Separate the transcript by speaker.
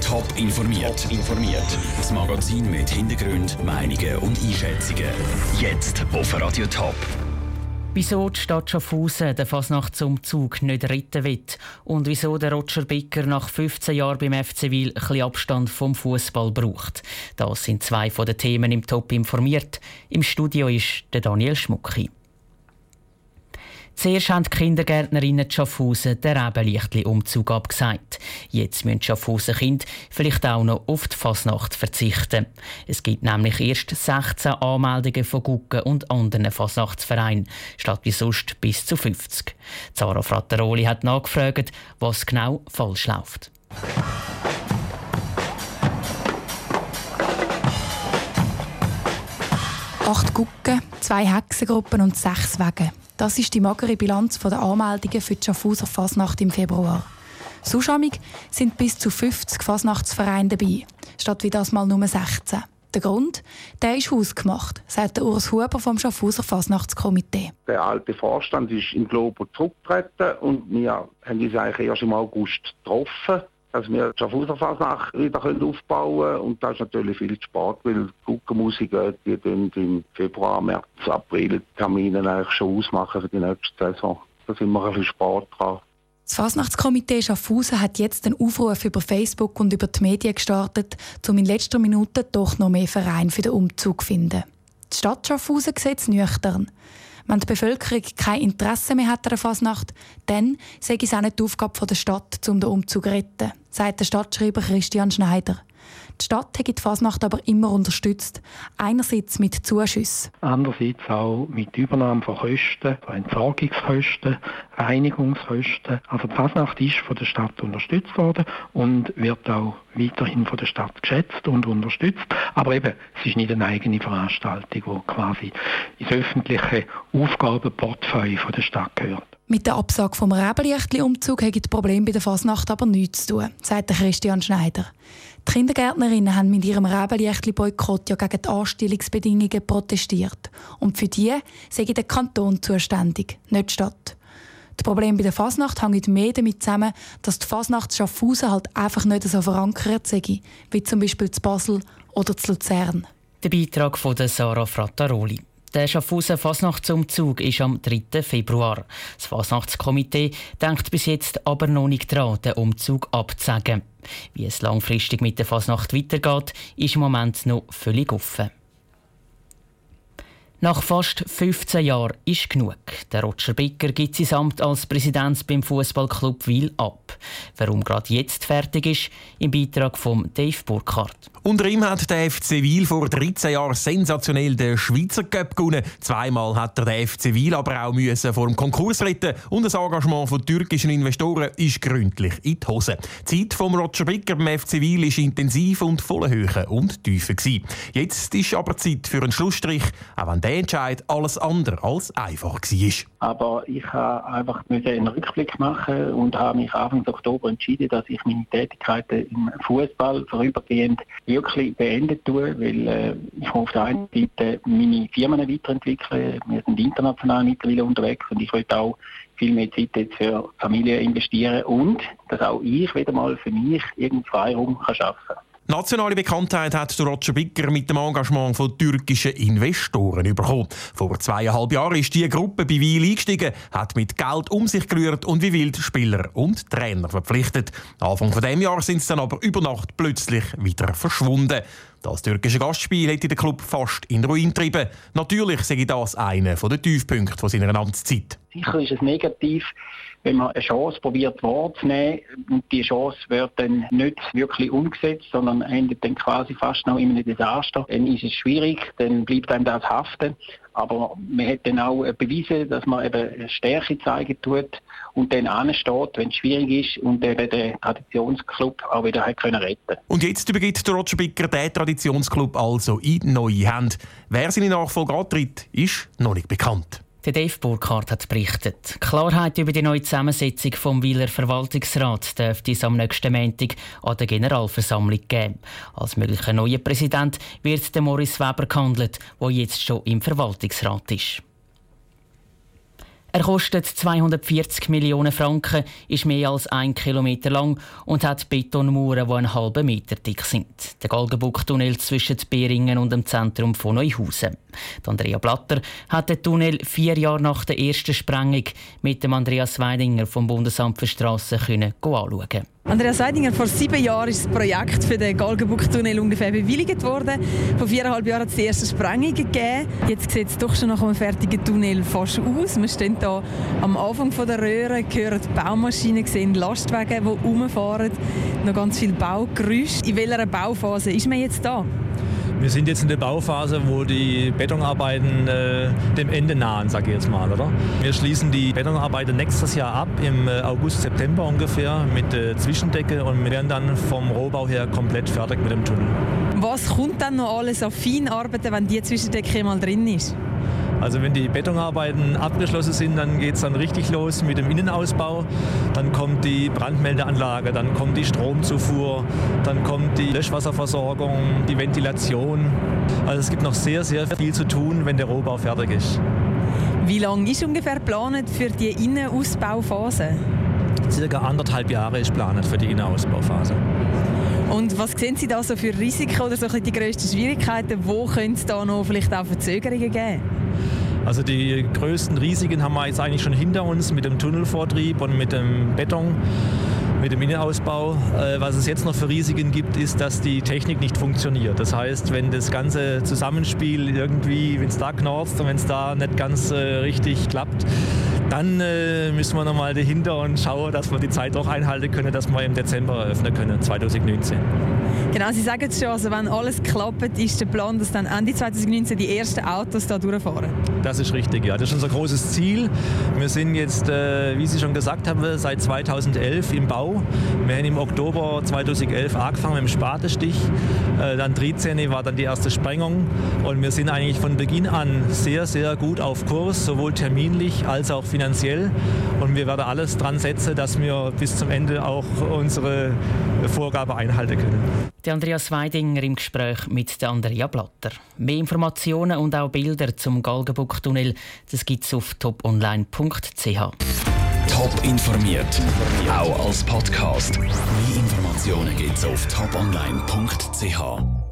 Speaker 1: Top informiert. informiert. Das Magazin mit Hintergrund, Meinungen und Einschätzungen. Jetzt auf Radio Top.
Speaker 2: Wieso die Stadt Schaffhausen den Fasnachtsumzug nicht retten will und wieso der Roger Bicker nach 15 Jahren beim FC Wil ein Abstand vom Fußball braucht. Das sind zwei von den Themen im Top informiert. Im Studio ist der Daniel Schmucki. Zuerst haben die Kindergärtnerinnen Schaffhausen den Rebenlichtli-Umzug abgesagt. Jetzt müssen Schaffhausen Kinder vielleicht auch noch auf die Fasnacht verzichten. Es gibt nämlich erst 16 Anmeldungen von Gucken und anderen Fasnachtsvereinen, statt wie sonst bis zu 50. Zara Frattaroli hat nachgefragt, was genau falsch läuft.
Speaker 3: Acht Gucken, zwei Hexengruppen und sechs Wege. Das ist die magere Bilanz der Anmeldungen für die Schaffhauser Fasnacht im Februar. Zuschamig sind bis zu 50 Fasnachtsvereine dabei, statt wie das mal nur 16. Der Grund, der ist hausgemacht, sagt der Urs Huber vom Schaffhauser Fasnachtskomitee.
Speaker 4: Der alte Vorstand ist in Globo zurückgetreten und wir haben uns eigentlich erst im August getroffen dass wir die Schaffhauser Fasnacht wieder aufbauen können. Und das ist natürlich viel Sport, weil Guckenmusiker, die dann im Februar, März, April Termine eigentlich schon ausmachen für die nächste Saison. Da sind wir ein bisschen Sport dran.
Speaker 3: Das Fasnachtskomitee Schaffhausen hat jetzt einen Aufruf über Facebook und über die Medien gestartet, um in letzter Minute doch noch mehr Vereine für den Umzug zu finden. Die Stadt Schaffhausen sieht es nüchtern. Wenn die Bevölkerung kein Interesse mehr hat an der Fasnacht, dann sei es auch nicht die Aufgabe der Stadt, um den Umzug zu retten, sagt der Stadtschreiber Christian Schneider. Die Stadt hat die Fasnacht aber immer unterstützt. Einerseits mit Zuschüssen.
Speaker 5: Andererseits auch mit Übernahme von Kosten, von Entsorgungskosten, Reinigungskosten. Also die Fasnacht ist von der Stadt unterstützt worden und wird auch weiterhin von der Stadt geschätzt und unterstützt. Aber eben, es ist nicht eine eigene Veranstaltung, die quasi ins öffentliche Aufgabenportfolio der Stadt gehört.
Speaker 3: Mit der Absage vom Rebelichtli-Umzug hat das Problem bei der Fasnacht aber nichts zu tun, sagt Christian Schneider. Die Kindergärtnerinnen haben mit ihrem Rebelichtli-Boykott ja gegen die Anstellungsbedingungen protestiert. Und für die sei der Kanton zuständig, nicht die Stadt. Das Problem bei der Fasnacht hängt mehr damit zusammen, dass die Fasnacht Schaffhausen halt einfach nicht so verankert sei, wie zum Beispiel zu Basel oder zu Luzern.
Speaker 2: Der Beitrag von Sarah Frattaroli. Der Schaffhausen Fasnachtsumzug ist am 3. Februar. Das Fasnachtskomitee denkt bis jetzt aber noch nicht daran, den Umzug abzusagen. Wie es langfristig mit der Fasnacht weitergeht, ist im Moment noch völlig offen. Nach fast 15 Jahren ist genug. Der Roger Bicker gibt sein Amt als Präsident beim Fußballclub Wil ab. Warum gerade jetzt fertig ist, im Beitrag von Dave Burkhardt.
Speaker 6: Unter ihm hat der FC Wil vor 13 Jahren sensationell den Schweizer Cup gewonnen. Zweimal hat er den FC Wil aber auch müssen vor dem Konkurs retten und das Engagement von türkischen Investoren ist gründlich in die Hose. Die Zeit von Roger Bicker beim FC Wil ist intensiv und voller Höhe und Tiefe Jetzt ist aber Zeit für einen Schlussstrich, auch wenn der Entscheid alles andere als einfach war.
Speaker 5: Aber ich habe einfach einen Rückblick machen und habe mich Anfang Oktober entschieden, dass ich meine Tätigkeiten im Fußball vorübergehend wirklich beendet tue, weil äh, ich auf der einen Seite meine Firmen weiterentwickeln. Wir sind international mittlerweile unterwegs und ich möchte auch viel mehr Zeit jetzt für Familie investieren und dass auch ich wieder mal für mich irgendeinen Freiraum schaffen kann.
Speaker 6: Nationale Bekanntheit hat Roger Bicker mit dem Engagement von türkischen Investoren bekommen. Vor zweieinhalb Jahren ist die Gruppe bei Weil eingestiegen, hat mit Geld um sich gerührt und wie wild Spieler und Trainer verpflichtet. Anfang von dem Jahr sind sie dann aber über Nacht plötzlich wieder verschwunden. Das türkische Gastspiel hätte den Club fast in Ruin getrieben. Natürlich sei das einer der Tiefpunkte seiner Amtszeit.
Speaker 5: Sicher ist es negativ, wenn man eine Chance probiert wahrzunehmen und die Chance wird dann nicht wirklich umgesetzt, sondern endet dann quasi fast noch in einem Desaster, dann ist es schwierig, dann bleibt einem das haften. Aber man hat dann auch bewiesen, dass man eben Stärke zeigen tut und dann ansteht, wenn es schwierig ist und eben den Traditionsclub auch wieder hat können retten
Speaker 6: Und jetzt übergibt der Roger Bicker den Traditionsclub also in neue Hände. Wer seine Nachfolge antritt, ist noch nicht bekannt.
Speaker 2: Der Dave Burkhardt hat berichtet. Klarheit über die neue Zusammensetzung vom Wieler Verwaltungsrat dürfte es am nächsten Montag an der Generalversammlung geben. Als möglicher neuer Präsident wird der Morris Weber gehandelt, der jetzt schon im Verwaltungsrat ist. Er kostet 240 Millionen Franken, ist mehr als ein Kilometer lang und hat Betonmauern, die einen halben Meter dick sind. Der Galgenbuck-Tunnel zwischen Beringen und dem Zentrum von Neuhausen. Andrea Blatter hat den Tunnel vier Jahre nach der ersten Sprengung mit dem Andreas Weidinger vom Bundesamt für Strassen anschauen
Speaker 7: Andreas Weidinger, vor sieben Jahren ist das Projekt für den Galgenbuck-Tunnel ungefähr bewilligt worden. Vor viereinhalb Jahren hat es die ersten Sprengungen gegeben. Jetzt sieht es doch schon nach einem fertigen Tunnel fast aus. Wir stehen hier am Anfang der Röhre, hören Baumaschinen, sehen Lastwagen, die herumfahren, noch ganz viel Baugeräusch. In welcher Bauphase ist man jetzt da?
Speaker 8: Wir sind jetzt in der Bauphase, wo die Betonarbeiten äh, dem Ende nahen, sage ich jetzt mal. Oder? Wir schließen die Betonarbeiten nächstes Jahr ab, im äh, August, September ungefähr, mit der Zwischendecke und wir werden dann vom Rohbau her komplett fertig mit dem Tunnel.
Speaker 7: Was kommt dann noch alles auf Feinarbeiten, wenn die Zwischendecke mal drin ist?
Speaker 8: Also wenn die Betonarbeiten abgeschlossen sind, dann geht es dann richtig los mit dem Innenausbau. Dann kommt die Brandmeldeanlage, dann kommt die Stromzufuhr, dann kommt die Löschwasserversorgung, die Ventilation. Also es gibt noch sehr, sehr viel zu tun, wenn der Rohbau fertig ist.
Speaker 7: Wie lange ist ungefähr geplant für die Innenausbauphase?
Speaker 8: Circa anderthalb Jahre ist geplant für die Innenausbauphase.
Speaker 7: Und was sehen Sie da so für Risiken oder so die grössten Schwierigkeiten? Wo könnte es da noch vielleicht auch Verzögerungen geben?
Speaker 8: Also die größten Risiken haben wir jetzt eigentlich schon hinter uns mit dem Tunnelvortrieb und mit dem Beton mit dem Innenausbau. Äh, was es jetzt noch für Risiken gibt, ist, dass die Technik nicht funktioniert. Das heißt, wenn das ganze Zusammenspiel irgendwie, wenn es da knorzt und wenn es da nicht ganz äh, richtig klappt, dann äh, müssen wir nochmal dahinter und schauen, dass wir die Zeit auch einhalten können, dass wir im Dezember eröffnen können, 2019.
Speaker 7: Genau, Sie sagen es schon, also wenn alles klappt, ist der Plan, dass dann Ende 2019 die ersten Autos da durchfahren?
Speaker 8: Das ist richtig, ja. Das ist unser großes Ziel. Wir sind jetzt, äh, wie Sie schon gesagt haben, seit 2011 im Bau. Wir haben im Oktober 2011 angefangen mit dem Spatenstich. Äh, dann 13 war dann die erste Sprengung. Und wir sind eigentlich von Beginn an sehr, sehr gut auf Kurs, sowohl terminlich als auch finanziell. Und wir werden alles dran setzen, dass wir bis zum Ende auch unsere Vorgabe einhalten können.
Speaker 2: Der Andreas Weidinger im Gespräch mit der Andrea Blatter. Mehr Informationen und auch Bilder zum Galgenbuck-Tunnel gibt es auf toponline.ch.
Speaker 1: Top informiert, auch als Podcast. Mehr Informationen gibt es auf toponline.ch.